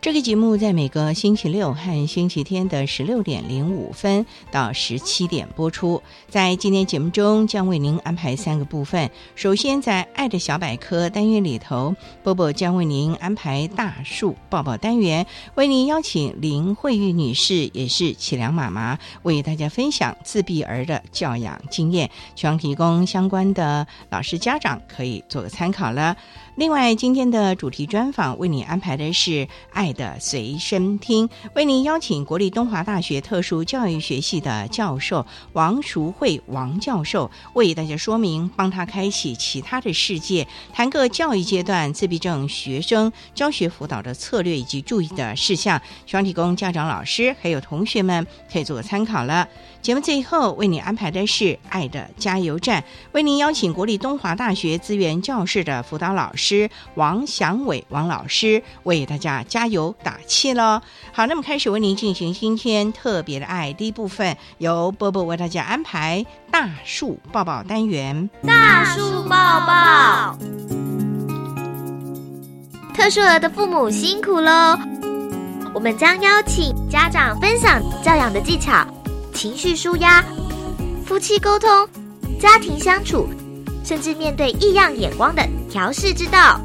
这个节目在每个星期六和星期天的十六点零五分到十七点播出。在今天节目中，将为您安排三个部分。首先，在“爱的小百科”单元里头，波波将为您安排大树抱抱单元，为您邀请林慧玉女士，也是启良妈妈，为大家分享自闭儿的教养经验，希望提供相关的老师、家长可以做个参考了。另外，今天的主题专访为你安排的是《爱的随身听》，为您邀请国立东华大学特殊教育学系的教授王淑慧王教授，为大家说明，帮他开启其他的世界，谈个教育阶段自闭症学生教学辅导的策略以及注意的事项，希望提供家长、老师还有同学们可以做个参考了。节目最后为你安排的是《爱的加油站》，为您邀请国立东华大学资源教室的辅导老师。王祥伟王老师为大家加油打气喽！好，那么开始为您进行今天特别的爱第一部分，由波波为大家安排大树抱抱单元。大树抱抱，特殊儿的父母辛苦喽！我们将邀请家长分享教养的技巧、情绪舒压、夫妻沟通、家庭相处。甚至面对异样眼光的调试之道。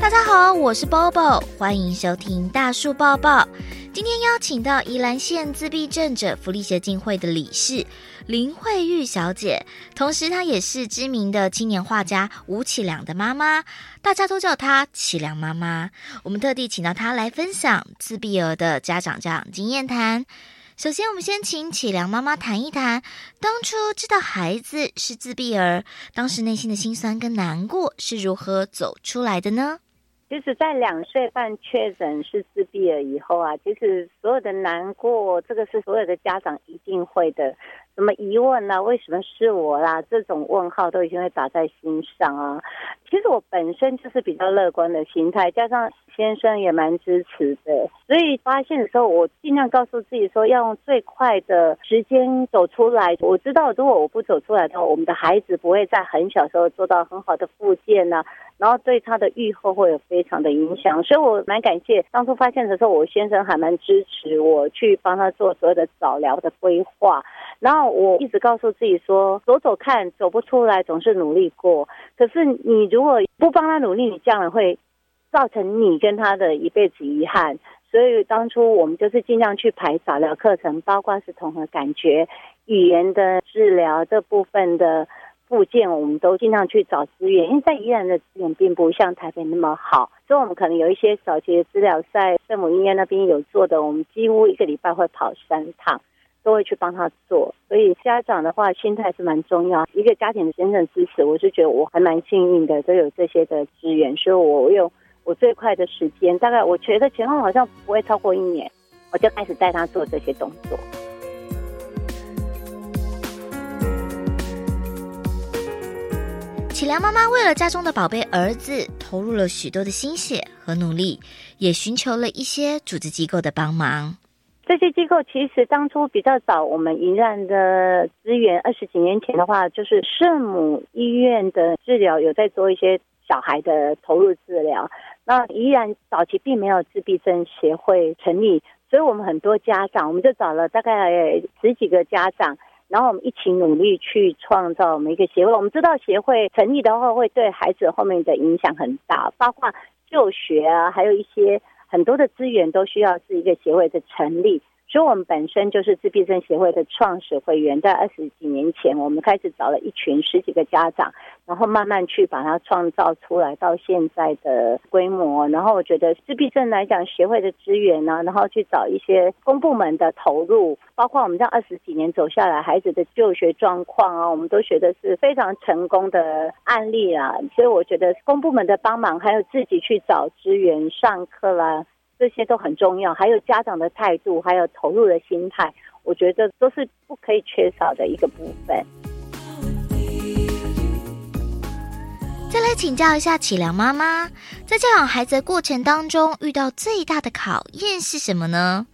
大家好，我是 Bobo，欢迎收听大树抱抱。今天邀请到宜兰县自闭症者福利协进会的理事。林慧玉小姐，同时她也是知名的青年画家吴启良的妈妈，大家都叫她启良妈妈。我们特地请到她来分享自闭儿的家长教养经验谈。首先，我们先请启良妈妈谈一谈，当初知道孩子是自闭儿，当时内心的辛酸跟难过是如何走出来的呢？就是，在两岁半确诊是自闭了以后啊，其实所有的难过，这个是所有的家长一定会的。什么疑问呢？为什么是我啦？这种问号都已经会打在心上啊。其实我本身就是比较乐观的心态，加上先生也蛮支持的，所以发现的时候，我尽量告诉自己说，要用最快的时间走出来。我知道，如果我不走出来的话，我们的孩子不会在很小时候做到很好的复健呢。然后对他的愈后会有非常的影响，所以我蛮感谢当初发现的时候，我先生还蛮支持我去帮他做所有的早疗的规划。然后我一直告诉自己说，走走看，走不出来总是努力过。可是你如果不帮他努力，你将来会造成你跟他的一辈子遗憾。所以当初我们就是尽量去排早疗课程，包括是统合感觉、语言的治疗这部分的。附件我们都尽量去找资源，因为在宜兰的资源并不像台北那么好，所以我们可能有一些早期的资料在圣母医院那边有做的，我们几乎一个礼拜会跑三趟，都会去帮他做。所以家长的话，心态是蛮重要，一个家庭的真正支持，我是觉得我还蛮幸运的，都有这些的资源，所以我用我最快的时间，大概我觉得前后好像不会超过一年，我就开始带他做这些动作。启良妈妈为了家中的宝贝儿子，投入了许多的心血和努力，也寻求了一些组织机构的帮忙。这些机构其实当初比较早，我们宜兰的资源，二十几年前的话，就是圣母医院的治疗有在做一些小孩的投入治疗。那依然早期并没有自闭症协会成立，所以我们很多家长，我们就找了大概十几个家长，然后我们一起努力去创造我们一个协会。我们知道协会成立的话，会对孩子后面的影响很大，包括就学啊，还有一些。很多的资源都需要是一个协会的成立，所以我们本身就是自闭症协会的创始会员。在二十几年前，我们开始找了一群十几个家长，然后慢慢去把它创造出来到现在的规模。然后我觉得自闭症来讲，协会的资源呢，然后去找一些公部门的投入，包括我们这二十几年走下来，孩子的就学状况啊，我们都觉得是非常成功的案例啊。所以我觉得公部门的帮忙，还有自己去找资源上课啦。这些都很重要，还有家长的态度，还有投入的心态，我觉得都是不可以缺少的一个部分。再来请教一下启良妈妈，在教养孩子的过程当中，遇到最大的考验是什么呢？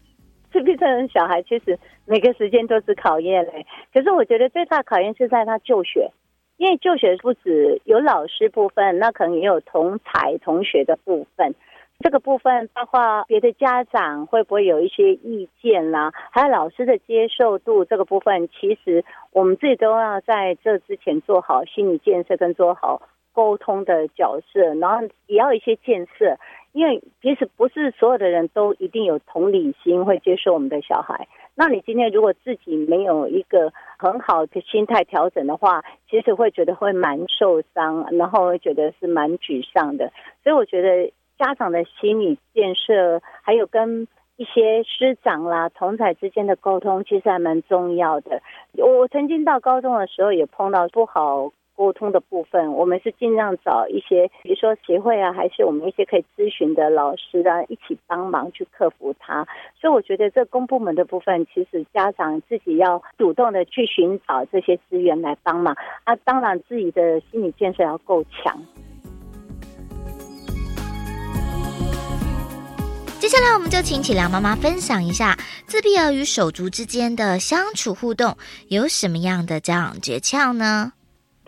自闭症小孩其实每个时间都是考验嘞，可是我觉得最大考验是在他就学，因为就学不止有老师部分，那可能也有同才同学的部分。这个部分包括别的家长会不会有一些意见啦，还有老师的接受度这个部分，其实我们自己都要在这之前做好心理建设跟做好沟通的角色，然后也要一些建设，因为其实不是所有的人都一定有同理心会接受我们的小孩。那你今天如果自己没有一个很好的心态调整的话，其实会觉得会蛮受伤，然后会觉得是蛮沮丧的。所以我觉得。家长的心理建设，还有跟一些师长啦、同才之间的沟通，其实还蛮重要的。我曾经到高中的时候，也碰到不好沟通的部分，我们是尽量找一些，比如说协会啊，还是我们一些可以咨询的老师啊，一起帮忙去克服它。所以我觉得这公部门的部分，其实家长自己要主动的去寻找这些资源来帮忙啊。当然，自己的心理建设要够强。接下来，我们就请启良妈妈分享一下自闭儿与手足之间的相处互动有什么样的教养诀窍呢？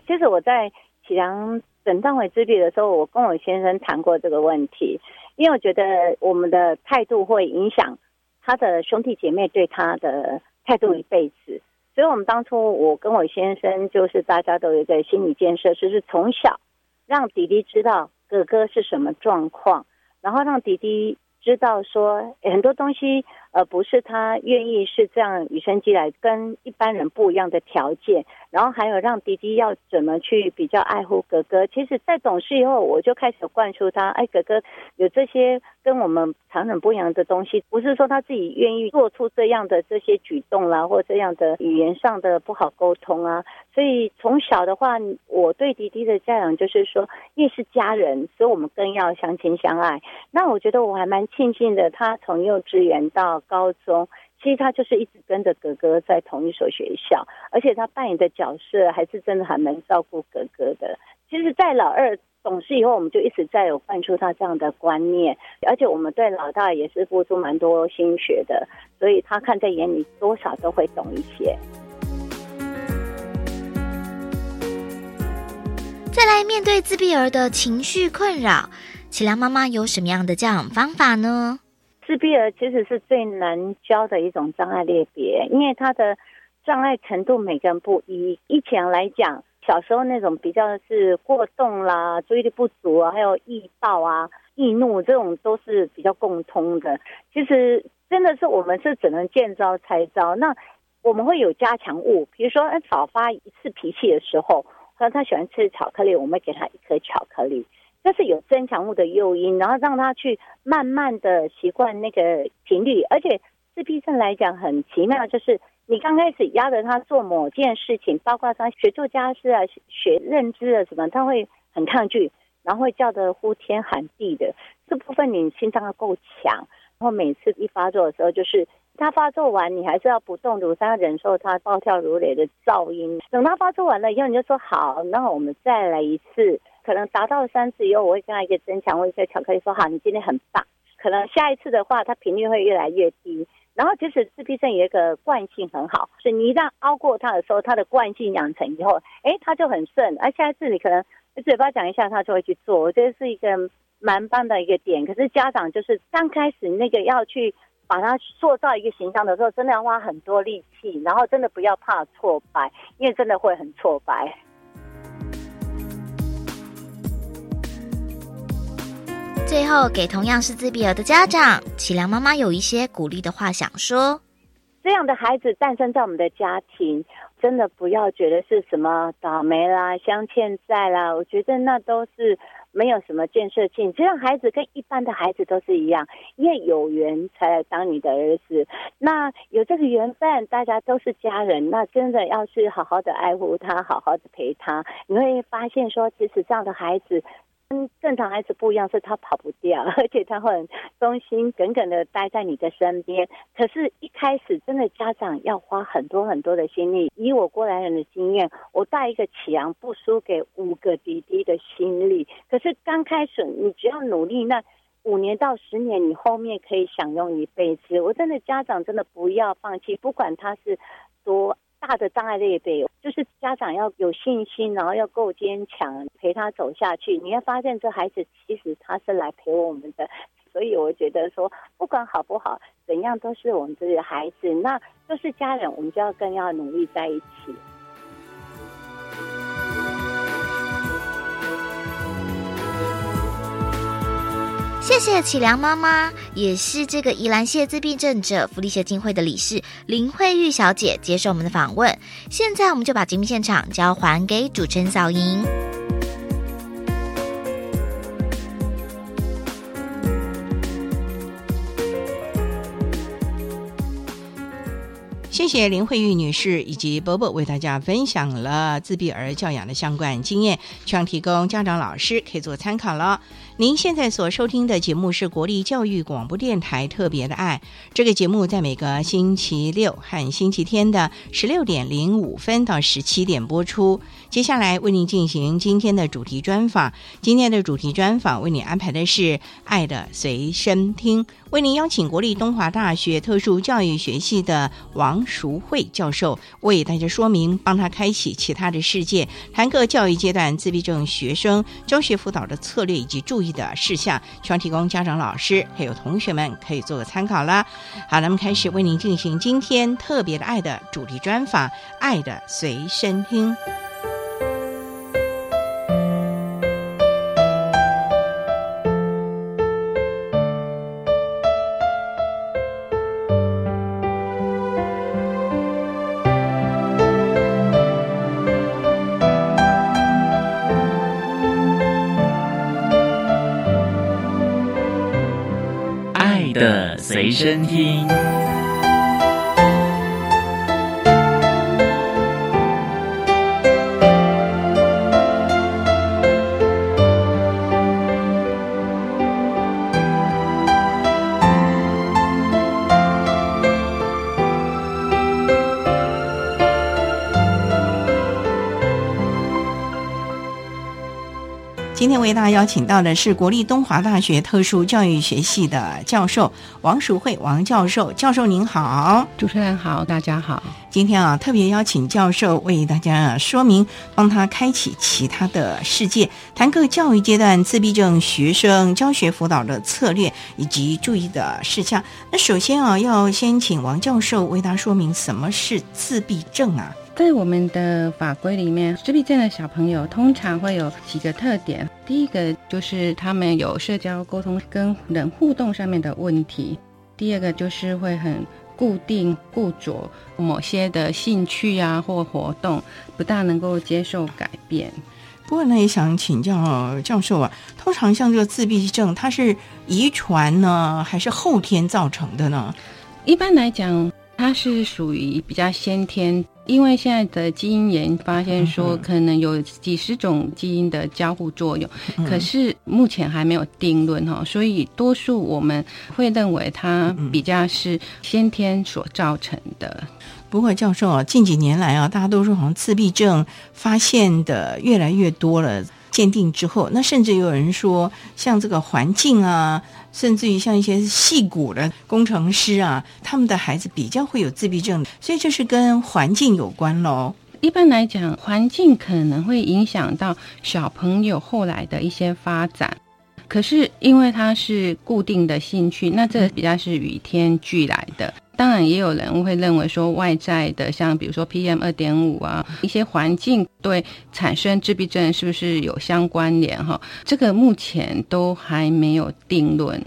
其实我在启良诊断为自闭的时候，我跟我先生谈过这个问题，因为我觉得我们的态度会影响他的兄弟姐妹对他的态度一辈子，所以我们当初我跟我先生就是大家都有一个心理建设，就是从小让弟弟知道哥哥是什么状况，然后让弟弟。知道说很多东西，呃，不是他愿意是这样与生俱来，跟一般人不一样的条件。然后还有让弟弟要怎么去比较爱护哥哥。其实，在懂事以后，我就开始灌输他，哎，哥哥有这些跟我们常人不一样的东西，不是说他自己愿意做出这样的这些举动啦，或这样的语言上的不好沟通啊。所以从小的话，我对弟弟的教养就是说，因为是家人，所以我们更要相亲相爱。那我觉得我还蛮庆幸的，他从幼稚园到高中。其实他就是一直跟着哥哥在同一所学校，而且他扮演的角色还是真的还蛮照顾哥哥的。其实，在老二懂事以后，我们就一直在有灌输他这样的观念，而且我们对老大也是付出蛮多心血的，所以他看在眼里，多少都会懂一些。再来面对自闭儿的情绪困扰，启良妈妈有什么样的教养方法呢？自闭儿其实是最难教的一种障碍类别，因为他的障碍程度每个人不一。以前来讲，小时候那种比较是过动啦、注意力不足啊，还有易暴啊、易怒这种都是比较共通的。其实真的是我们是只能见招拆招。那我们会有加强物，比如说少发一次脾气的时候，和他喜欢吃巧克力，我们给他一颗巧克力。就是有增强物的诱因，然后让他去慢慢的习惯那个频率，而且自闭症来讲很奇妙，就是你刚开始压着他做某件事情，包括他学做家事啊、学认知啊什么，他会很抗拒，然后会叫得呼天喊地的。这部分你心脏要够强，然后每次一发作的时候，就是他发作完，你还是要不动如山，要忍受他暴跳如雷的噪音。等他发作完了以后，你就说好，那我们再来一次。可能达到三次以后，我会跟他一个增强，我一些巧克力说好，你今天很棒。可能下一次的话，他频率会越来越低。然后，其实自闭症有一个惯性很好，是你一旦熬过他的时候，他的惯性养成以后，哎，他就很顺。而下一次你可能嘴巴讲一下，他就会去做。我觉得是一个蛮棒的一个点。可是家长就是刚开始那个要去把它塑造一个形象的时候，真的要花很多力气，然后真的不要怕挫败，因为真的会很挫败。最后，给同样是自闭儿的家长启良妈妈有一些鼓励的话想说：这样的孩子诞生在我们的家庭，真的不要觉得是什么倒霉啦、相欠债啦，我觉得那都是没有什么建设性。这样孩子跟一般的孩子都是一样，因为有缘才来当你的儿子。那有这个缘分，大家都是家人，那真的要去好好的爱护他，好好的陪他，你会发现说，其实这样的孩子。跟正常孩子不一样，是他跑不掉，而且他会忠心耿耿的待在你的身边。可是，一开始真的家长要花很多很多的心力。以我过来人的经验，我带一个启阳不输给五个弟弟的心力。可是刚开始，你只要努力，那五年到十年，你后面可以享用一辈子。我真的家长真的不要放弃，不管他是多。大的障碍类别，就是家长要有信心，然后要够坚强，陪他走下去。你会发现，这孩子其实他是来陪我们的，所以我觉得说，不管好不好，怎样都是我们自己的孩子，那都是家人，我们就要更要努力在一起。谢启良妈妈，也是这个宜兰县自闭症者福利协进会的理事林慧玉小姐接受我们的访问。现在我们就把节目现场交还给主持人小莹。谢谢林慧玉女士以及伯伯为大家分享了自闭儿教养的相关经验，希望提供家长、老师可以做参考了。您现在所收听的节目是国立教育广播电台特别的爱，这个节目在每个星期六和星期天的十六点零五分到十七点播出。接下来为您进行今天的主题专访，今天的主题专访为您安排的是《爱的随身听》。为您邀请国立东华大学特殊教育学系的王淑慧教授为大家说明，帮他开启其他的世界，谈各教育阶段自闭症学生教学辅导的策略以及注意的事项，希望提供家长、老师还有同学们可以做个参考啦。好，咱们开始为您进行今天特别的爱的主题专访，《爱的随身听》。身听。今天为大家邀请到的是国立东华大学特殊教育学系的教授王淑慧王教授，教授您好，主持人好，大家好。今天啊，特别邀请教授为大家说明，帮他开启其他的世界，谈各教育阶段自闭症学生教学辅导的策略以及注意的事项。那首先啊，要先请王教授为大家说明什么是自闭症啊。在我们的法规里面，自闭症的小朋友通常会有几个特点。第一个就是他们有社交沟通跟人互动上面的问题；第二个就是会很固定固着某些的兴趣啊或活动，不大能够接受改变。不过呢，也想请教教授啊，通常像这个自闭症，它是遗传呢，还是后天造成的呢？一般来讲，它是属于比较先天。因为现在的基因研发现说，嗯可能有几十种基因的交互作用，嗯可是目前还没有定论哈，所以多数我们会认为它比较是先天所造成的。不过教授啊，近几年来啊，大家都说好像自闭症发现的越来越多了。鉴定之后，那甚至有人说，像这个环境啊，甚至于像一些戏骨的工程师啊，他们的孩子比较会有自闭症，所以这是跟环境有关喽。一般来讲，环境可能会影响到小朋友后来的一些发展。可是因为他是固定的兴趣，那这比较是与天俱来的。当然，也有人会认为说外在的，像比如说 PM 二点五啊，一些环境对产生自闭症是不是有相关联？哈，这个目前都还没有定论。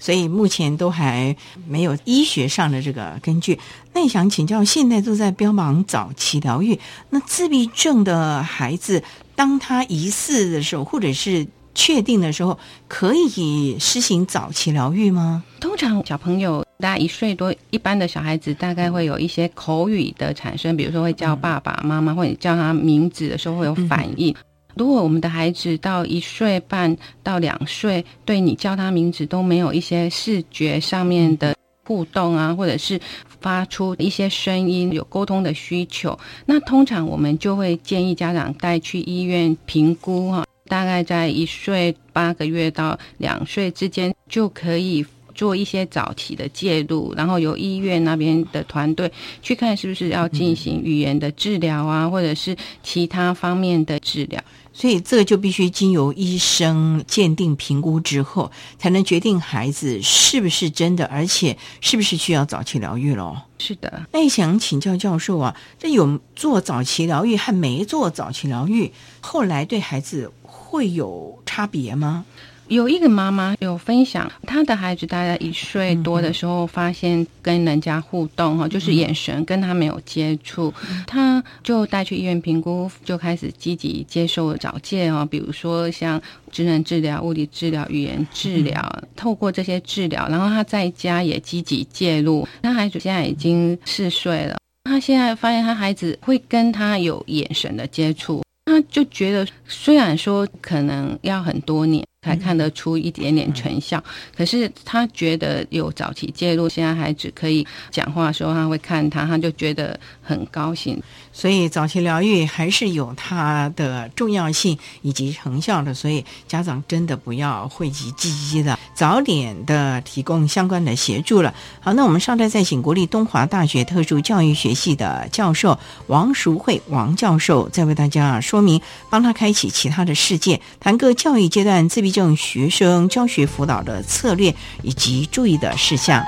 所以目前都还没有医学上的这个根据。那想请教，现在都在标榜早期疗愈，那自闭症的孩子，当他疑似的时候，或者是确定的时候，可以施行早期疗愈吗？通常小朋友大概一岁多，一般的小孩子大概会有一些口语的产生，比如说会叫爸爸妈妈，或者叫他名字的时候会有反应。如果我们的孩子到一岁半到两岁，对你叫他名字都没有一些视觉上面的互动啊，或者是发出一些声音，有沟通的需求，那通常我们就会建议家长带去医院评估哈、大概在一岁八个月到两岁之间就可以。做一些早期的介入，然后由医院那边的团队去看是不是要进行语言的治疗啊，或者是其他方面的治疗。所以这个就必须经由医生鉴定评估之后，才能决定孩子是不是真的，而且是不是需要早期疗愈咯。是的，那也想请教教授啊，这有做早期疗愈和没做早期疗愈，后来对孩子会有差别吗？有一个妈妈有分享，她的孩子大概一岁多的时候，发现跟人家互动哈，就是眼神跟他没有接触，她就带去医院评估，就开始积极接受早戒哦，比如说像职能治疗、物理治疗、语言治疗，透过这些治疗，然后她在家也积极介入。她孩子现在已经四岁了，她现在发现她孩子会跟他有眼神的接触。他就觉得，虽然说可能要很多年才看得出一点点成效，可是他觉得有早期介入，现在孩子可以讲话的时候，他会看他，他就觉得很高兴。所以早期疗愈还是有它的重要性以及成效的，所以家长真的不要讳疾忌医的，早点的提供相关的协助了。好，那我们稍待再请国立东华大学特殊教育学系的教授王淑慧王教授，再为大家说明，帮他开启其他的世界，谈个教育阶段自闭症学生教学辅导的策略以及注意的事项。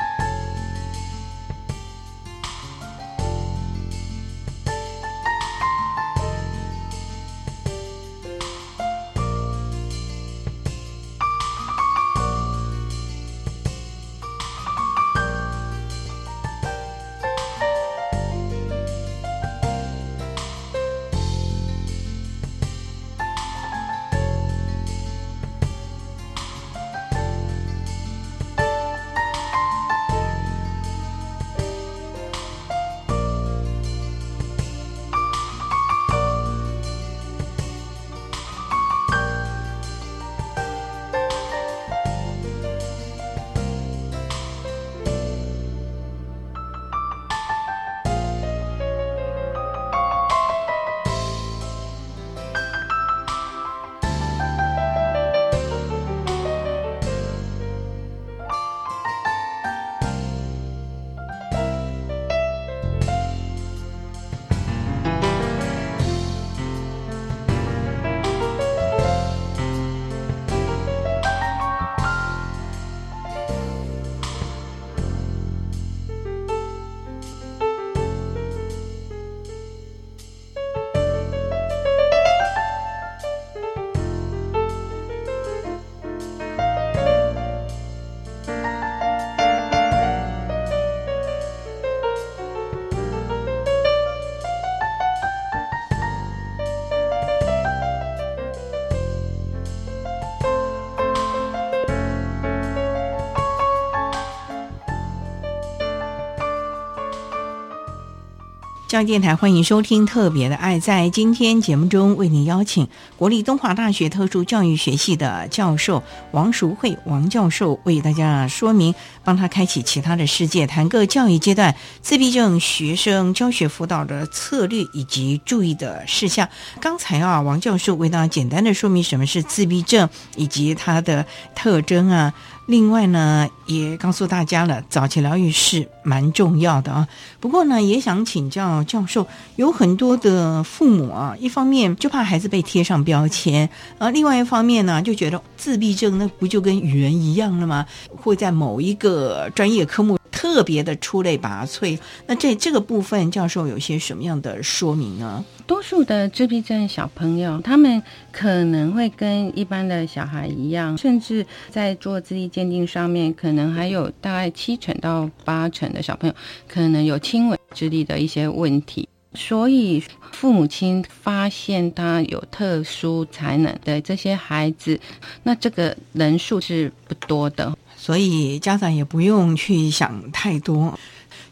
教育电台欢迎收听《特别的爱》。在今天节目中，为您邀请国立东华大学特殊教育学系的教授王淑慧王教授，为大家说明，帮他开启其他的世界，谈各教育阶段自闭症学生教学辅导的策略以及注意的事项。刚才啊，王教授为大家简单的说明什么是自闭症以及它的特征啊。另外呢，也告诉大家了，早期疗愈是蛮重要的啊。不过呢，也想请教教授，有很多的父母啊，一方面就怕孩子被贴上标签，而另外一方面呢，就觉得自闭症那不就跟语言一样了吗？会在某一个专业科目特别的出类拔萃。那这这个部分，教授有些什么样的说明呢？多数的自闭症小朋友，他们可能会跟一般的小孩一样，甚至在做智力鉴定上面，可能还有大概七成到八成的小朋友可能有轻微智力的一些问题。所以，父母亲发现他有特殊才能的这些孩子，那这个人数是不多的，所以家长也不用去想太多。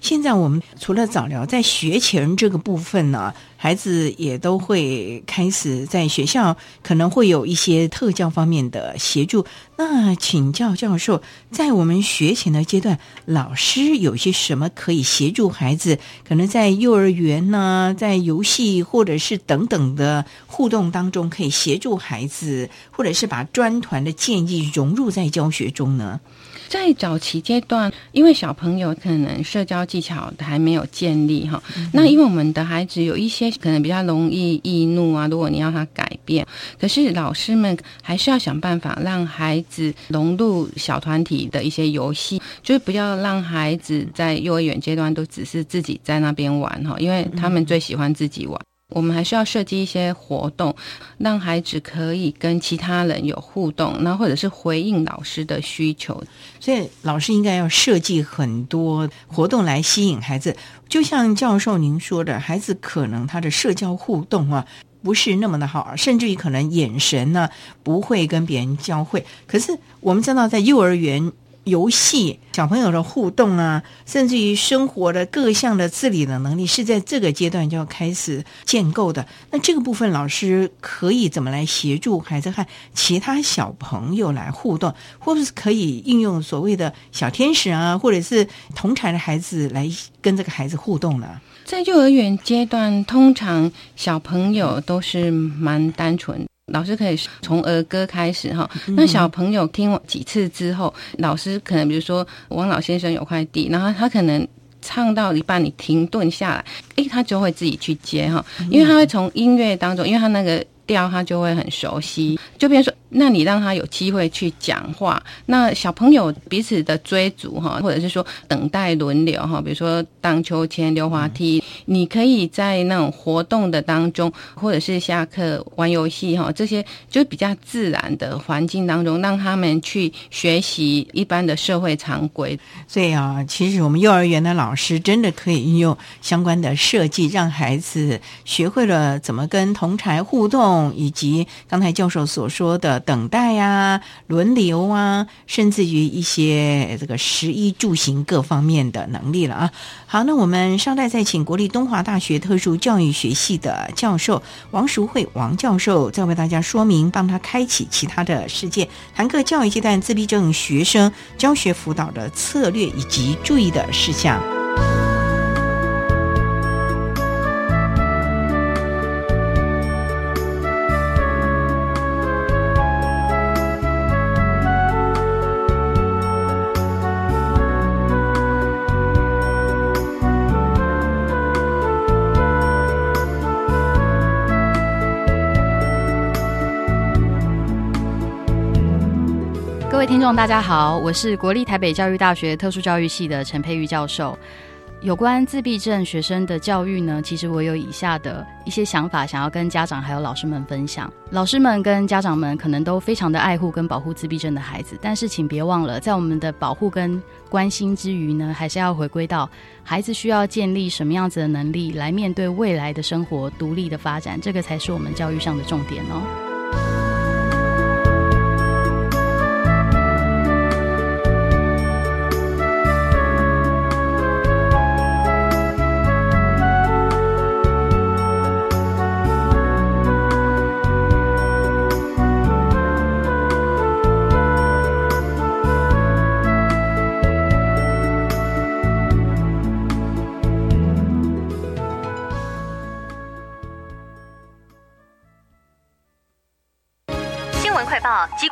现在我们除了早疗，在学前这个部分呢，孩子也都会开始在学校可能会有一些特教方面的协助。那请教教授，在我们学前的阶段，老师有些什么可以协助孩子？可能在幼儿园呢，在游戏或者是等等的互动当中，可以协助孩子，或者是把专团的建议融入在教学中呢？在早期阶段，因为小朋友可能社交技巧还没有建立哈，那因为我们的孩子有一些可能比较容易易怒啊，如果你要他改变，可是老师们还是要想办法让孩子融入小团体的一些游戏，就是不要让孩子在幼儿园阶段都只是自己在那边玩哈，因为他们最喜欢自己玩。我们还需要设计一些活动，让孩子可以跟其他人有互动，那或者是回应老师的需求。所以老师应该要设计很多活动来吸引孩子。就像教授您说的，孩子可能他的社交互动啊不是那么的好，甚至于可能眼神呢不会跟别人交汇。可是我们知道，在幼儿园。游戏小朋友的互动啊，甚至于生活的各项的自理的能力，是在这个阶段就要开始建构的。那这个部分，老师可以怎么来协助孩子和其他小朋友来互动，或者是可以应用所谓的小天使啊，或者是同才的孩子来跟这个孩子互动呢？在幼儿园阶段，通常小朋友都是蛮单纯。老师可以从儿歌开始哈，那小朋友听几次之后，老师可能比如说王老先生有块地，然后他可能唱到一半，你停顿下来，诶，他就会自己去接哈，因为他会从音乐当中，因为他那个调他就会很熟悉，就比如说。那你让他有机会去讲话，那小朋友彼此的追逐哈，或者是说等待轮流哈，比如说荡秋千、溜滑梯，你可以在那种活动的当中，或者是下课玩游戏哈，这些就比较自然的环境当中，让他们去学习一般的社会常规。所以啊，其实我们幼儿园的老师真的可以运用相关的设计，让孩子学会了怎么跟同才互动，以及刚才教授所说的。等待呀，轮流啊，甚至于一些这个食衣住行各方面的能力了啊。好，那我们稍待再请国立东华大学特殊教育学系的教授王淑慧王教授，再为大家说明，帮他开启其他的世界，谈个教育阶段自闭症学生教学辅导的策略以及注意的事项。位听众，大家好，我是国立台北教育大学特殊教育系的陈佩玉教授。有关自闭症学生的教育呢，其实我有以下的一些想法，想要跟家长还有老师们分享。老师们跟家长们可能都非常的爱护跟保护自闭症的孩子，但是请别忘了，在我们的保护跟关心之余呢，还是要回归到孩子需要建立什么样子的能力，来面对未来的生活独立的发展，这个才是我们教育上的重点哦。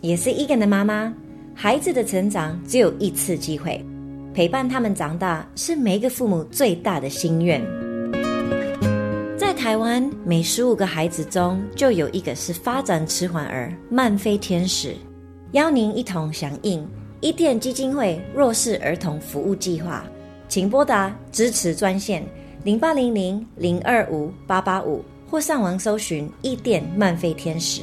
也是 Egan 的妈妈，孩子的成长只有一次机会，陪伴他们长大是每一个父母最大的心愿。在台湾，每十五个孩子中就有一个是发展迟缓儿、慢飞天使。邀您一同响应伊甸基金会弱势儿童服务计划，请拨打支持专线零八零零零二五八八五，或上网搜寻伊甸慢飞天使。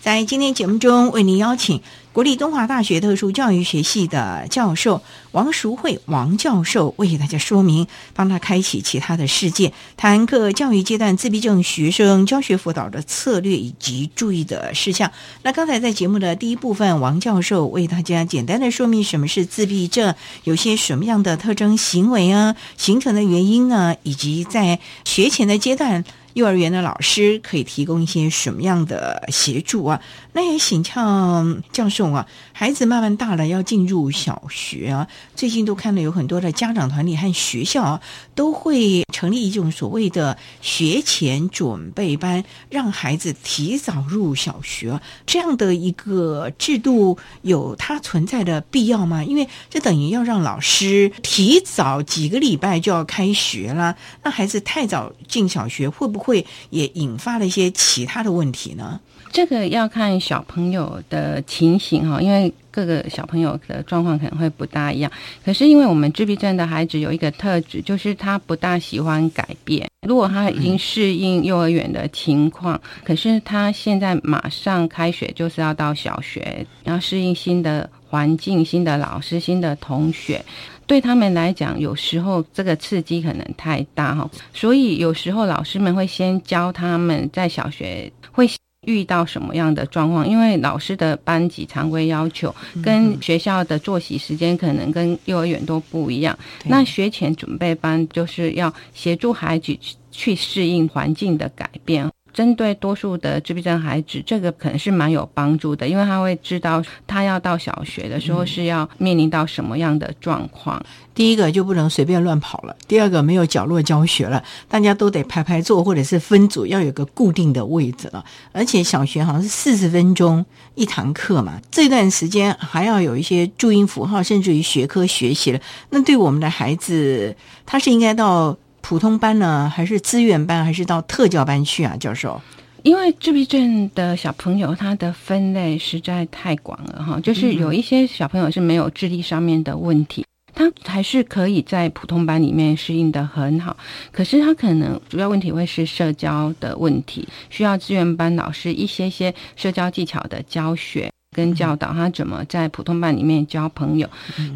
在今天节目中，为您邀请。国立东华大学特殊教育学系的教授王淑慧王教授为大家说明，帮他开启其他的世界，谈各教育阶段自闭症学生教学辅导的策略以及注意的事项。那刚才在节目的第一部分，王教授为大家简单的说明什么是自闭症，有些什么样的特征、行为啊，形成的原因呢，以及在学前的阶段。幼儿园的老师可以提供一些什么样的协助啊？那也请教教授啊，孩子慢慢大了要进入小学啊，最近都看到有很多的家长团体和学校啊，都会成立一种所谓的学前准备班，让孩子提早入小学。这样的一个制度有它存在的必要吗？因为这等于要让老师提早几个礼拜就要开学了，那孩子太早进小学会不？会会也引发了一些其他的问题呢？这个要看小朋友的情形哈，因为各个小朋友的状况可能会不大一样。可是因为我们自闭症的孩子有一个特质，就是他不大喜欢改变。如果他已经适应幼儿园的情况，可是他现在马上开学就是要到小学，要适应新的环境、新的老师、新的同学。对他们来讲，有时候这个刺激可能太大哈，所以有时候老师们会先教他们在小学会遇到什么样的状况，因为老师的班级常规要求跟学校的作息时间可能跟幼儿园都不一样。那学前准备班就是要协助孩子去适应环境的改变。针对多数的自闭症孩子，这个可能是蛮有帮助的，因为他会知道他要到小学的时候是要面临到什么样的状况。第一个就不能随便乱跑了，第二个没有角落教学了，大家都得排排坐或者是分组，要有个固定的位置了。而且小学好像是四十分钟一堂课嘛，这段时间还要有一些注音符号，甚至于学科学习了。那对我们的孩子，他是应该到。普通班呢，还是资源班，还是到特教班去啊？教授，因为自闭症的小朋友，他的分类实在太广了哈。就是有一些小朋友是没有智力上面的问题，他还是可以在普通班里面适应的很好。可是他可能主要问题会是社交的问题，需要资源班老师一些些社交技巧的教学。跟教导他怎么在普通班里面交朋友。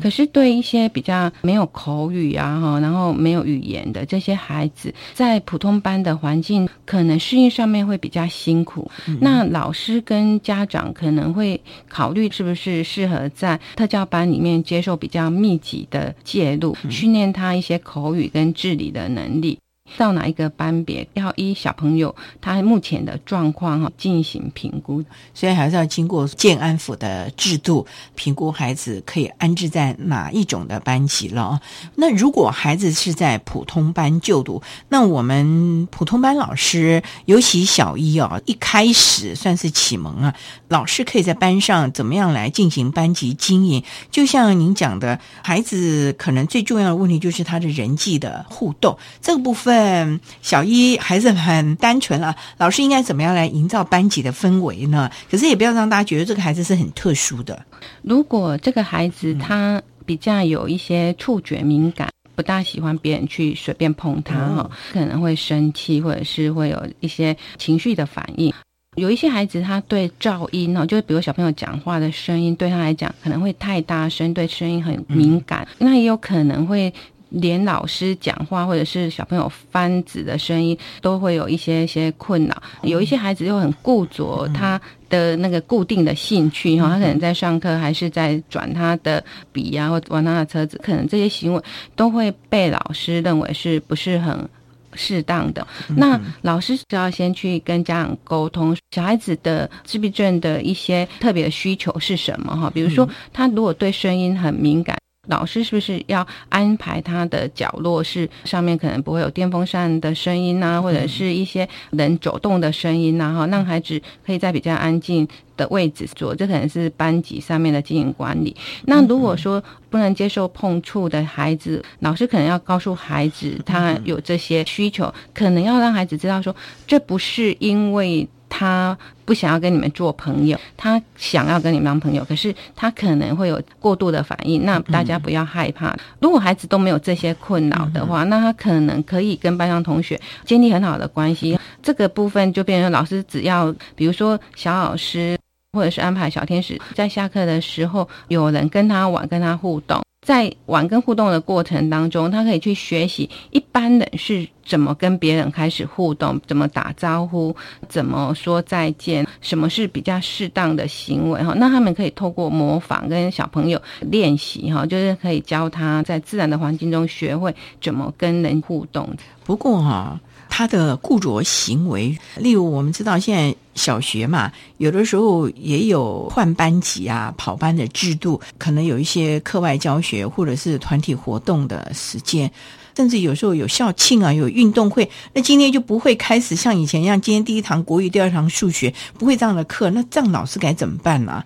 可是对一些比较没有口语啊哈，然后没有语言的这些孩子，在普通班的环境可能适应上面会比较辛苦。那老师跟家长可能会考虑是不是适合在特教班里面接受比较密集的介入，训练他一些口语跟自理的能力。到哪一个班别，要依小朋友他目前的状况哈进行评估，所以还是要经过建安府的制度评估孩子可以安置在哪一种的班级了。那如果孩子是在普通班就读，那我们普通班老师，尤其小一哦，一开始算是启蒙啊，老师可以在班上怎么样来进行班级经营？就像您讲的，孩子可能最重要的问题就是他的人际的互动这个部分。嗯，小一还是很单纯啊。老师应该怎么样来营造班级的氛围呢？可是也不要让大家觉得这个孩子是很特殊的。如果这个孩子他比较有一些触觉敏感，不大喜欢别人去随便碰他哈，可能会生气，或者是会有一些情绪的反应。有一些孩子他对噪音哦，就是比如小朋友讲话的声音对他来讲可能会太大声，对声音很敏感，那也有可能会。连老师讲话或者是小朋友翻纸的声音都会有一些一些困扰，有一些孩子又很固着他的那个固定的兴趣哈，他可能在上课还是在转他的笔呀或玩他的车子，可能这些行为都会被老师认为是不是很适当的。那老师就要先去跟家长沟通，小孩子的自闭症的一些特别的需求是什么哈？比如说他如果对声音很敏感。老师是不是要安排他的角落是上面可能不会有电风扇的声音呐，或者是一些人走动的声音呐？哈，让孩子可以在比较安静的位置坐，这可能是班级上面的经营管理。那如果说不能接受碰触的孩子，老师可能要告诉孩子他有这些需求，可能要让孩子知道说，这不是因为。他不想要跟你们做朋友，他想要跟你们当朋友，可是他可能会有过度的反应。那大家不要害怕，如果孩子都没有这些困扰的话，那他可能可以跟班上同学建立很好的关系。这个部分就变成老师只要，比如说小老师或者是安排小天使，在下课的时候有人跟他玩，跟他互动。在玩跟互动的过程当中，他可以去学习一般人是怎么跟别人开始互动，怎么打招呼，怎么说再见，什么是比较适当的行为哈。那他们可以透过模仿跟小朋友练习哈，就是可以教他在自然的环境中学会怎么跟人互动。不过哈。他的固着行为，例如我们知道现在小学嘛，有的时候也有换班级啊、跑班的制度，可能有一些课外教学或者是团体活动的时间，甚至有时候有校庆啊、有运动会，那今天就不会开始像以前一样，今天第一堂国语，第二堂数学，不会这样的课，那这样老师该怎么办呢？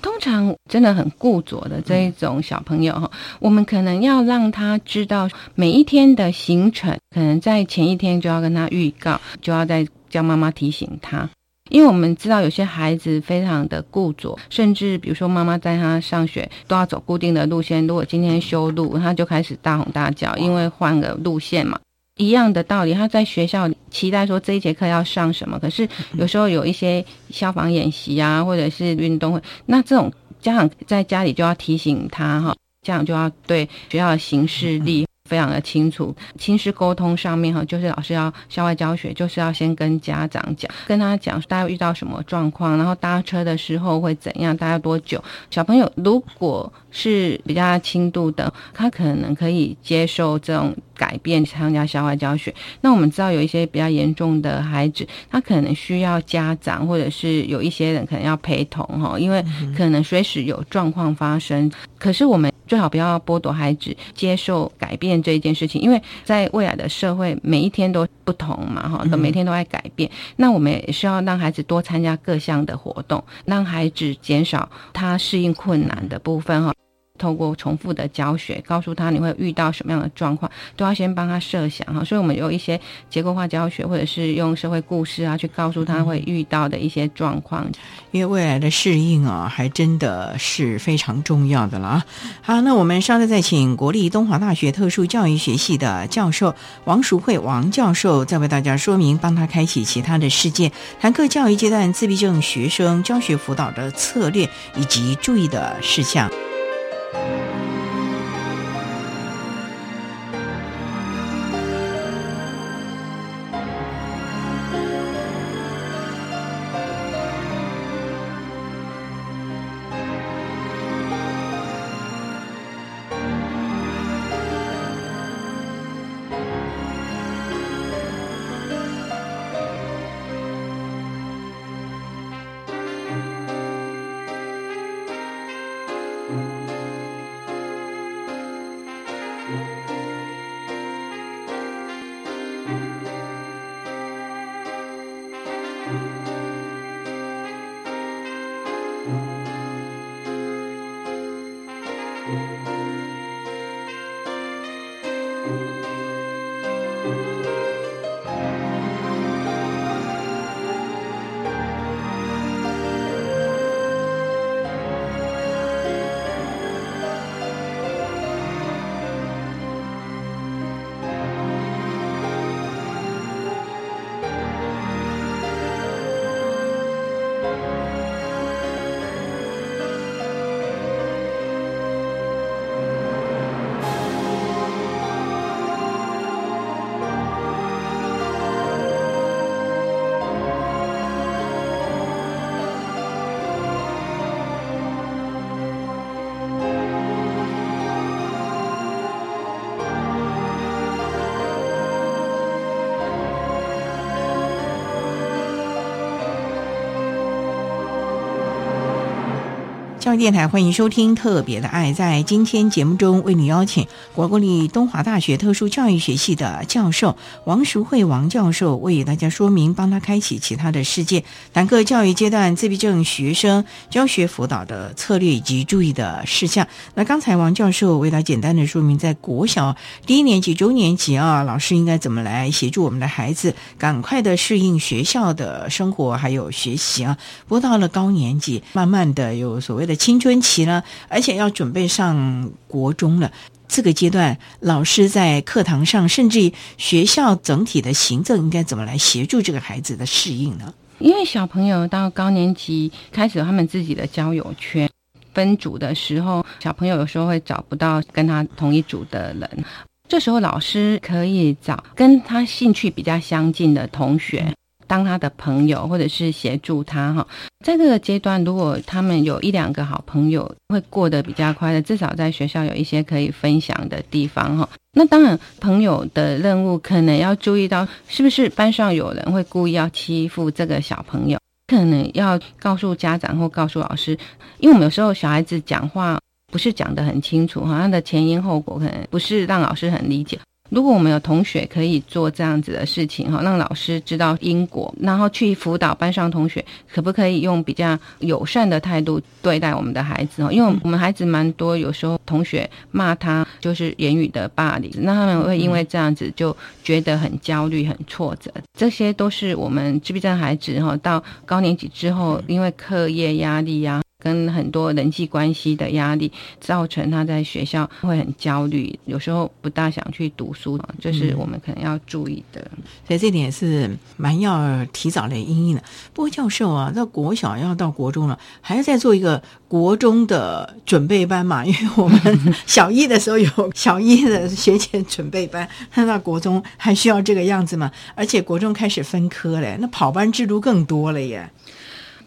通常真的很固着的这一种小朋友哈，我们可能要让他知道每一天的行程，可能在前一天就要跟他预告，就要再叫妈妈提醒他，因为我们知道有些孩子非常的固着，甚至比如说妈妈带他上学都要走固定的路线，如果今天修路，他就开始大吼大叫，因为换个路线嘛。一样的道理，他在学校期待说这一节课要上什么，可是有时候有一些消防演习啊，或者是运动会，那这种家长在家里就要提醒他哈，家长就要对学校的行事历非常的清楚。亲师沟通上面哈，就是老师要校外教学，就是要先跟家长讲，跟他讲大家遇到什么状况，然后搭车的时候会怎样，大概多久。小朋友如果是比较轻度的，他可能可以接受这种。改变参加校外教学，那我们知道有一些比较严重的孩子，他可能需要家长或者是有一些人可能要陪同哈，因为可能随时有状况发生。可是我们最好不要剥夺孩子接受改变这一件事情，因为在未来的社会每一天都不同嘛哈，都每天都在改变。那我们也需要让孩子多参加各项的活动，让孩子减少他适应困难的部分哈。透过重复的教学，告诉他你会遇到什么样的状况，都要先帮他设想哈。所以我们有一些结构化教学，或者是用社会故事啊，去告诉他会遇到的一些状况。因为未来的适应啊，还真的是非常重要的了啊。好，那我们稍后再请国立东华大学特殊教育学系的教授王淑慧王教授，再为大家说明，帮他开启其他的世界，谈课教育阶段自闭症学生教学辅导的策略以及注意的事项。电台欢迎收听《特别的爱》。在今天节目中，为你邀请国国立东华大学特殊教育学系的教授王淑慧王教授，为大家说明，帮他开启其他的世界，谈各教育阶段自闭症学生教学辅导的策略以及注意的事项。那刚才王教授为他简单的说明，在国小低年级、中年级啊，老师应该怎么来协助我们的孩子，赶快的适应学校的生活还有学习啊。不过到了高年级，慢慢的有所谓的青春期了，而且要准备上国中了。这个阶段，老师在课堂上，甚至学校整体的行政，应该怎么来协助这个孩子的适应呢？因为小朋友到高年级开始他们自己的交友圈，分组的时候，小朋友有时候会找不到跟他同一组的人，这时候老师可以找跟他兴趣比较相近的同学。当他的朋友，或者是协助他哈，在这个阶段，如果他们有一两个好朋友，会过得比较快乐。至少在学校有一些可以分享的地方哈。那当然，朋友的任务可能要注意到，是不是班上有人会故意要欺负这个小朋友？可能要告诉家长或告诉老师，因为我们有时候小孩子讲话不是讲得很清楚哈，他的前因后果可能不是让老师很理解。如果我们有同学可以做这样子的事情哈，让老师知道因果，然后去辅导班上同学，可不可以用比较友善的态度对待我们的孩子哈？因为我们孩子蛮多，有时候同学骂他就是言语的霸凌，那他们会因为这样子就觉得很焦虑、很挫折。这些都是我们自闭症孩子哈，到高年级之后，因为课业压力呀。跟很多人际关系的压力，造成他在学校会很焦虑，有时候不大想去读书，这是我们可能要注意的。所以这点是蛮要提早来应应的。不过教授啊，到国小要到国中了，还要再做一个国中的准备班嘛？因为我们小一的时候有小一的学前准备班，那到国中还需要这个样子吗？而且国中开始分科嘞，那跑班制度更多了耶。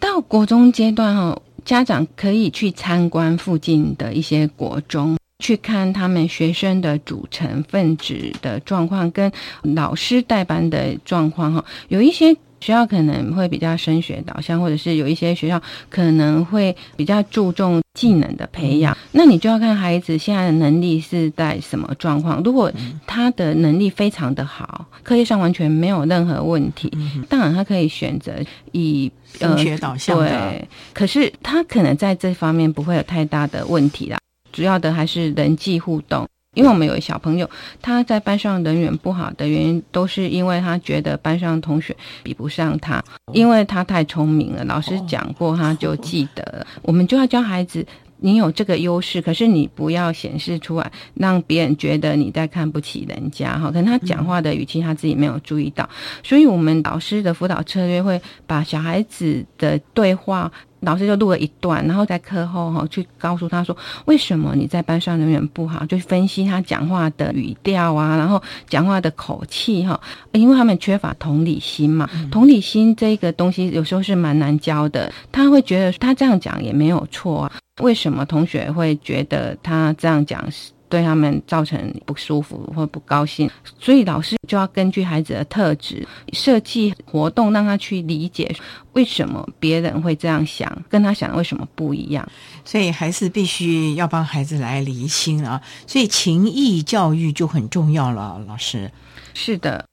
到国中阶段哈。家长可以去参观附近的一些国中，去看他们学生的组成分子的状况，跟老师带班的状况。哈，有一些学校可能会比较升学导向，或者是有一些学校可能会比较注重技能的培养。那你就要看孩子现在的能力是在什么状况。如果他的能力非常的好，课业上完全没有任何问题，当然他可以选择以。升学导向对，可是他可能在这方面不会有太大的问题啦。主要的还是人际互动。因为我们有小朋友，他在班上人缘不好的原因，都是因为他觉得班上同学比不上他，因为他太聪明了，老师讲过他就记得了。我们就要教孩子，你有这个优势，可是你不要显示出来，让别人觉得你在看不起人家哈。可能他讲话的语气他自己没有注意到，所以我们老师的辅导策略会把小孩子的对话。老师就录了一段，然后在课后哈去告诉他说，为什么你在班上人缘不好，就分析他讲话的语调啊，然后讲话的口气哈，因为他们缺乏同理心嘛。同理心这个东西有时候是蛮难教的，他会觉得他这样讲也没有错啊，为什么同学会觉得他这样讲是？对他们造成不舒服或不高兴，所以老师就要根据孩子的特质设计活动，让他去理解为什么别人会这样想，跟他想的为什么不一样。所以还是必须要帮孩子来厘清啊。所以情谊教育就很重要了。老师，是的，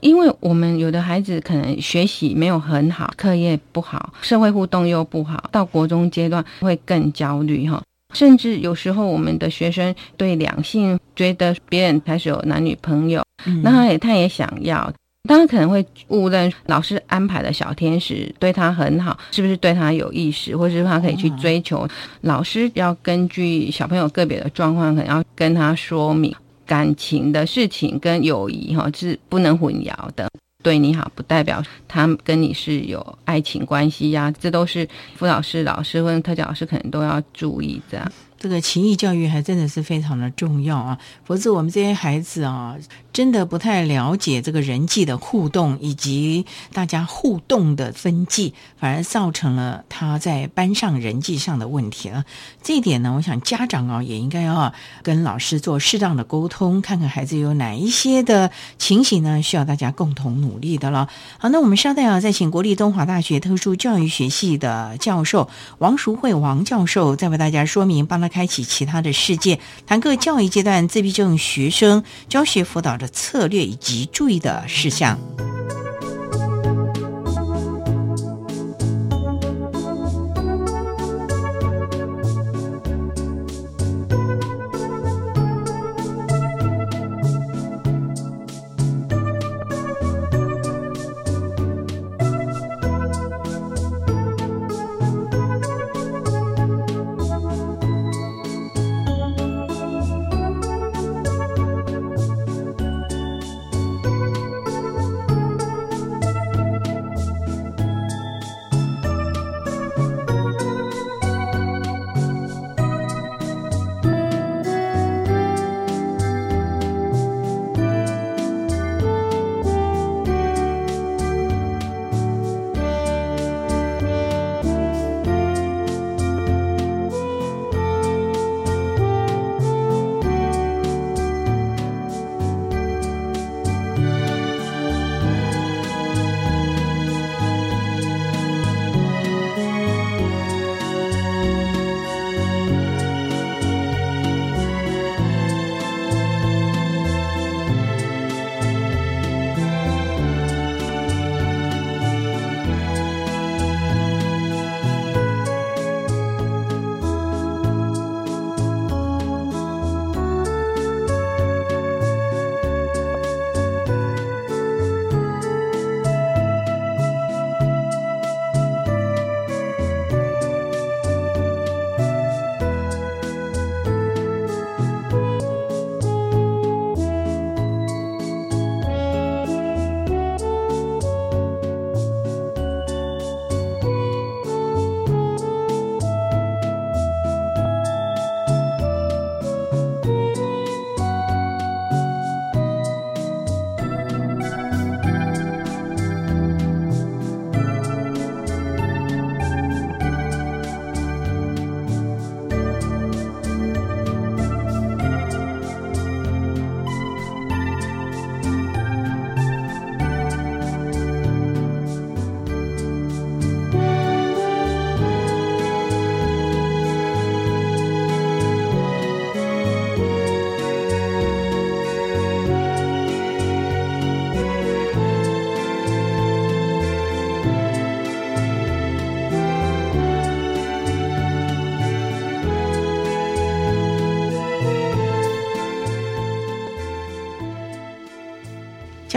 因为我们有的孩子可能学习没有很好，课业不好，社会互动又不好，到国中阶段会更焦虑哈。甚至有时候，我们的学生对两性觉得别人开始有男女朋友，那他也他也想要，当然可能会误认老师安排的小天使对他很好，是不是对他有意识，或者是他可以去追求？老师要根据小朋友个别的状况，可能要跟他说明感情的事情跟友谊哈是不能混淆的。对你好，不代表他跟你是有爱情关系呀，这都是辅导师、老师或者特教老师可能都要注意这样。这个情谊教育还真的是非常的重要啊，否则我们这些孩子啊，真的不太了解这个人际的互动以及大家互动的分际，反而造成了他在班上人际上的问题了。这一点呢，我想家长啊也应该要跟老师做适当的沟通，看看孩子有哪一些的情形呢，需要大家共同努力的了。好，那我们稍待啊，再请国立东华大学特殊教育学系的教授王淑慧王教授，再为大家说明，帮他。开启其他的世界，谈各教育阶段自闭症学生教学辅导的策略以及注意的事项。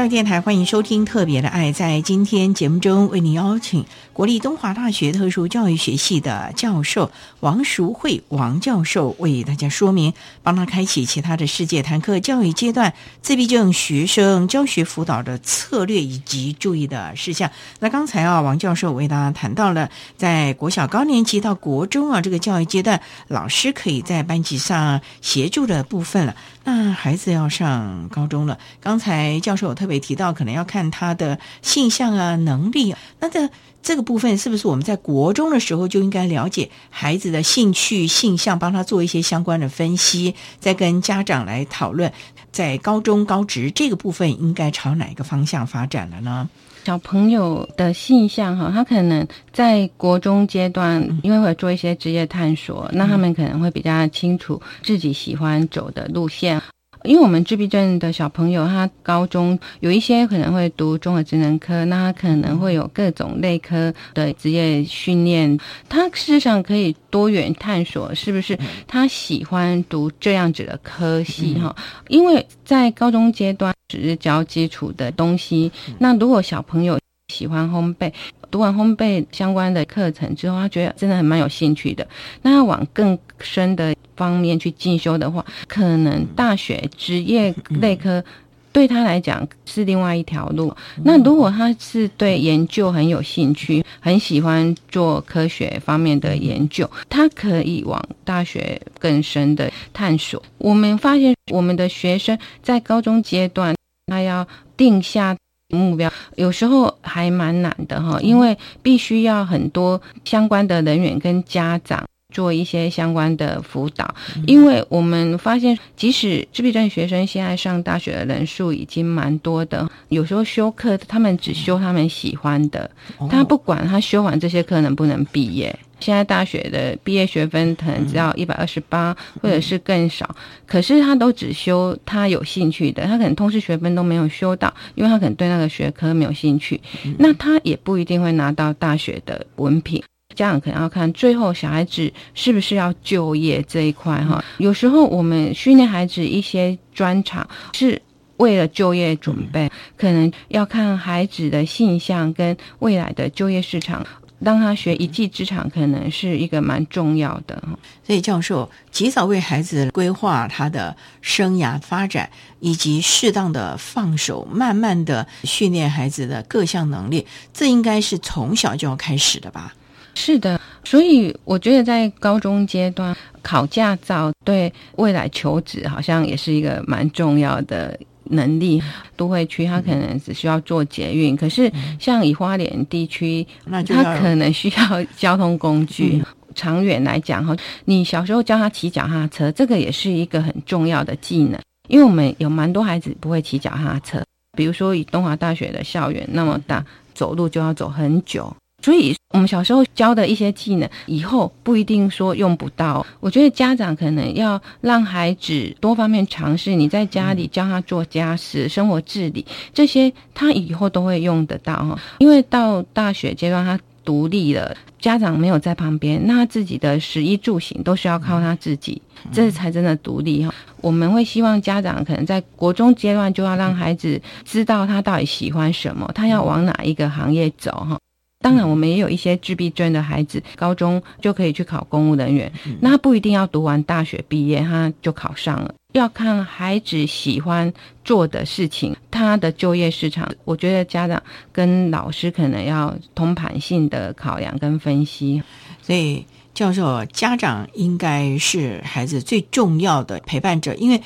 教育电台欢迎收听《特别的爱》。在今天节目中，为您邀请国立东华大学特殊教育学系的教授王淑慧王教授为大家说明，帮他开启其他的世界，谈课教育阶段自闭症学生教学辅导的策略以及注意的事项。那刚才啊，王教授为大家谈到了在国小高年级到国中啊这个教育阶段，老师可以在班级上协助的部分了。那孩子要上高中了，刚才教授有特别提到，可能要看他的性向啊、能力。那这这个部分是不是我们在国中的时候就应该了解孩子的兴趣、性向，帮他做一些相关的分析，再跟家长来讨论，在高中高职这个部分应该朝哪个方向发展了呢？小朋友的性向哈，他可能在国中阶段，因为会做一些职业探索，那他们可能会比较清楚自己喜欢走的路线。因为我们自闭症的小朋友，他高中有一些可能会读综合职能科，那他可能会有各种类科的职业训练，他事实上可以多元探索，是不是他喜欢读这样子的科系哈？因为在高中阶段只是教基础的东西，那如果小朋友喜欢烘焙，读完烘焙相关的课程之后，他觉得真的很蛮有兴趣的，那要往更深的。方面去进修的话，可能大学职业类科对他来讲是另外一条路。那如果他是对研究很有兴趣，很喜欢做科学方面的研究，他可以往大学更深的探索。我们发现，我们的学生在高中阶段，他要定下目标，有时候还蛮难的哈，因为必须要很多相关的人员跟家长。做一些相关的辅导，因为我们发现，即使自闭症学生现在上大学的人数已经蛮多的，有时候修课他们只修他们喜欢的，他不管他修完这些课能不能毕业。现在大学的毕业学分可能只要一百二十八，或者是更少，可是他都只修他有兴趣的，他可能通识学分都没有修到，因为他可能对那个学科没有兴趣，那他也不一定会拿到大学的文凭。家长可能要看最后小孩子是不是要就业这一块哈。有时候我们训练孩子一些专长是为了就业准备，可能要看孩子的性向跟未来的就业市场。让他学一技之长，可能是一个蛮重要的所以教授及早为孩子规划他的生涯发展，以及适当的放手，慢慢的训练孩子的各项能力，这应该是从小就要开始的吧。是的，所以我觉得在高中阶段考驾照，对未来求职好像也是一个蛮重要的能力。都会区他可能只需要做捷运，可是像以花莲地区，那他可能需要 交通工具。长远来讲哈，你小时候教他骑脚踏车，这个也是一个很重要的技能。因为我们有蛮多孩子不会骑脚踏车，比如说以东华大学的校园那么大，走路就要走很久。所以，我们小时候教的一些技能，以后不一定说用不到。我觉得家长可能要让孩子多方面尝试。你在家里教他做家事、生活自理这些，他以后都会用得到哈。因为到大学阶段，他独立了，家长没有在旁边，那他自己的食衣住行都需要靠他自己，这才真的独立哈。我们会希望家长可能在国中阶段就要让孩子知道他到底喜欢什么，他要往哪一个行业走哈。当然，我们也有一些自闭症的孩子，高中就可以去考公务人员。那他不一定要读完大学毕业，他就考上了。要看孩子喜欢做的事情，他的就业市场。我觉得家长跟老师可能要通盘性的考量跟分析。所以，教授，家长应该是孩子最重要的陪伴者，因为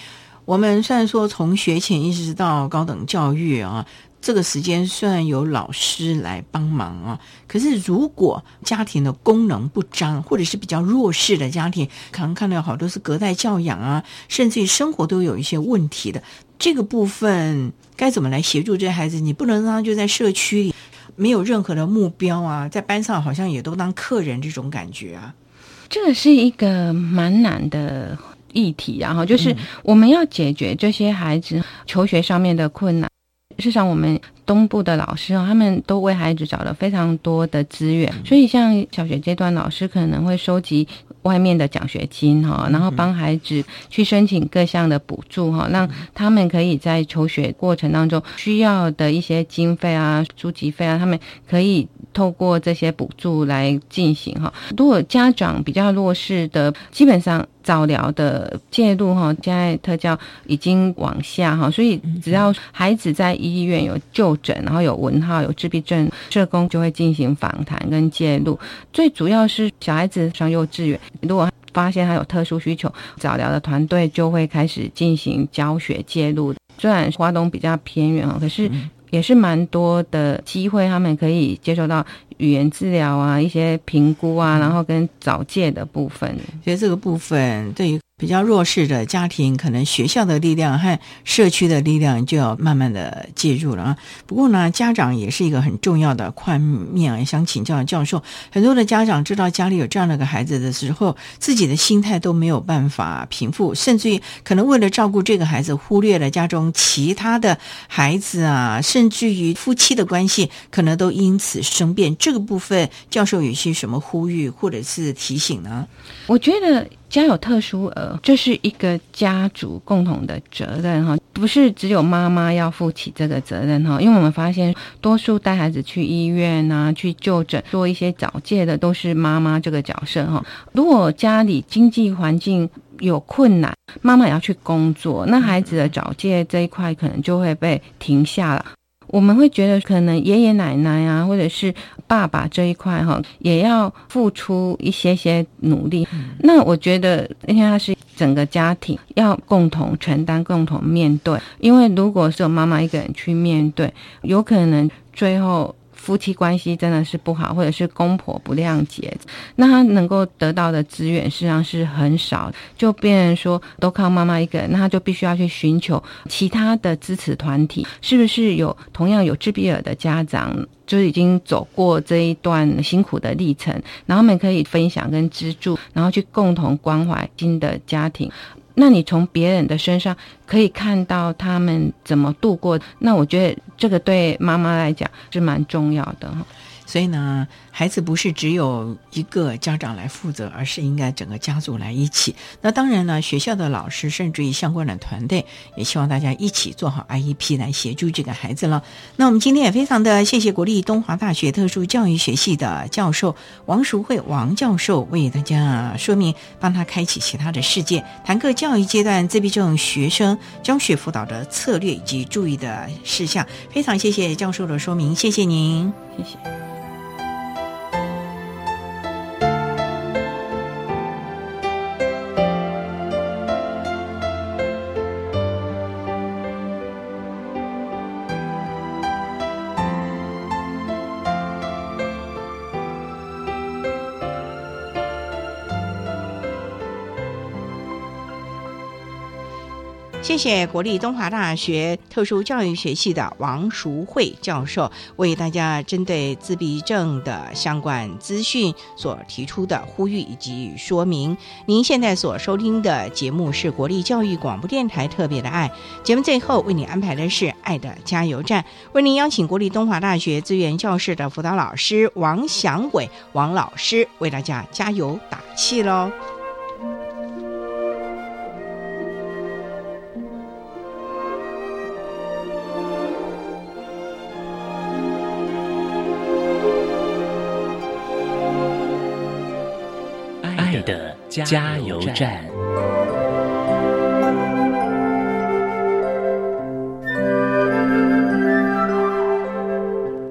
我们虽然说从学前一直到高等教育啊。这个时间虽然有老师来帮忙啊，可是如果家庭的功能不彰，或者是比较弱势的家庭，可能看到好多是隔代教养啊，甚至于生活都有一些问题的，这个部分该怎么来协助这些孩子？你不能让他就在社区里没有任何的目标啊，在班上好像也都当客人这种感觉啊，这个是一个蛮难的议题，然后就是我们要解决这些孩子求学上面的困难。事实上，我们东部的老师啊，他们都为孩子找了非常多的资源。所以，像小学阶段老师可能会收集外面的奖学金哈，然后帮孩子去申请各项的补助哈，让他们可以在求学过程当中需要的一些经费啊、书籍费啊，他们可以透过这些补助来进行哈。如果家长比较弱势的，基本上。早疗的介入哈，现在特教已经往下哈，所以只要孩子在医院有就诊，然后有文号、有自闭症，社工就会进行访谈跟介入。最主要是小孩子上幼稚园，如果发现他有特殊需求，早疗的团队就会开始进行教学介入。虽然华东比较偏远哈，可是也是蛮多的机会，他们可以接受到。语言治疗啊，一些评估啊，然后跟早戒的部分，所以这个部分对于。比较弱势的家庭，可能学校的力量和社区的力量就要慢慢的介入了啊。不过呢，家长也是一个很重要的块面啊。想请教教授，很多的家长知道家里有这样的个孩子的时候，自己的心态都没有办法平复，甚至于可能为了照顾这个孩子，忽略了家中其他的孩子啊，甚至于夫妻的关系，可能都因此生变。这个部分，教授有些什么呼吁或者是提醒呢？我觉得。家有特殊儿，这是一个家族共同的责任哈，不是只有妈妈要负起这个责任哈。因为我们发现，多数带孩子去医院啊、去就诊、做一些早戒的，都是妈妈这个角色哈。如果家里经济环境有困难，妈妈也要去工作，那孩子的早戒这一块可能就会被停下了。我们会觉得，可能爷爷奶奶啊，或者是爸爸这一块哈，也要付出一些些努力。那我觉得，因为他是整个家庭要共同承担、共同面对。因为如果是有妈妈一个人去面对，有可能最后。夫妻关系真的是不好，或者是公婆不谅解，那他能够得到的资源实际上是很少，就变成说都靠妈妈一个人，那他就必须要去寻求其他的支持团体，是不是有同样有自闭儿的家长，就是已经走过这一段辛苦的历程，然后们可以分享跟资助，然后去共同关怀新的家庭。那你从别人的身上可以看到他们怎么度过，那我觉得这个对妈妈来讲是蛮重要的哈。所以呢，孩子不是只有一个家长来负责，而是应该整个家族来一起。那当然呢，学校的老师甚至于相关的团队，也希望大家一起做好 IEP 来协助这个孩子了。那我们今天也非常的谢谢国立东华大学特殊教育学系的教授王淑慧王教授为大家说明，帮他开启其他的世界，谈各教育阶段自闭症学生教学辅导的策略以及注意的事项。非常谢谢教授的说明，谢谢您，谢谢。谢谢国立东华大学特殊教育学系的王淑慧教授为大家针对自闭症的相关资讯所提出的呼吁以及说明。您现在所收听的节目是国立教育广播电台特别的爱节目，最后为您安排的是爱的加油站，为您邀请国立东华大学资源教室的辅导老师王祥伟王老师为大家加油打气喽。加油站。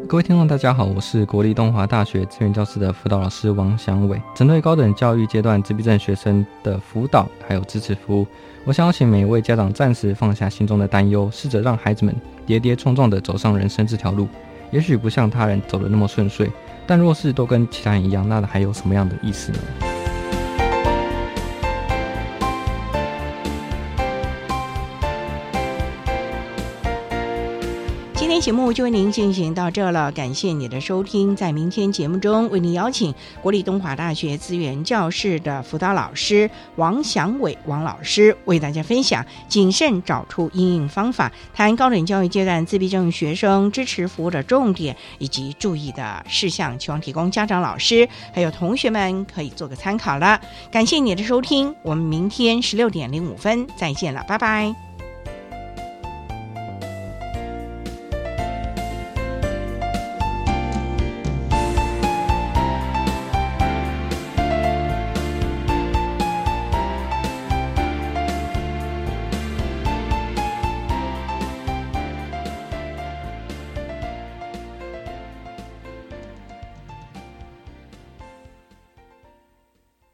各位听众，大家好，我是国立东华大学资源教室的辅导老师王祥伟。针对高等教育阶段自闭症学生的辅导还有支持服务，我想邀请每一位家长暂时放下心中的担忧，试着让孩子们跌跌撞撞的走上人生这条路。也许不像他人走的那么顺遂，但若是都跟其他人一样，那还有什么样的意思呢？节目就为您进行到这了，感谢你的收听。在明天节目中，为您邀请国立东华大学资源教室的辅导老师王祥伟王老师，为大家分享谨慎找出应用方法，谈高等教育阶段自闭症学生支持服务的重点以及注意的事项，希望提供家长、老师还有同学们可以做个参考了。感谢你的收听，我们明天十六点零五分再见了，拜拜。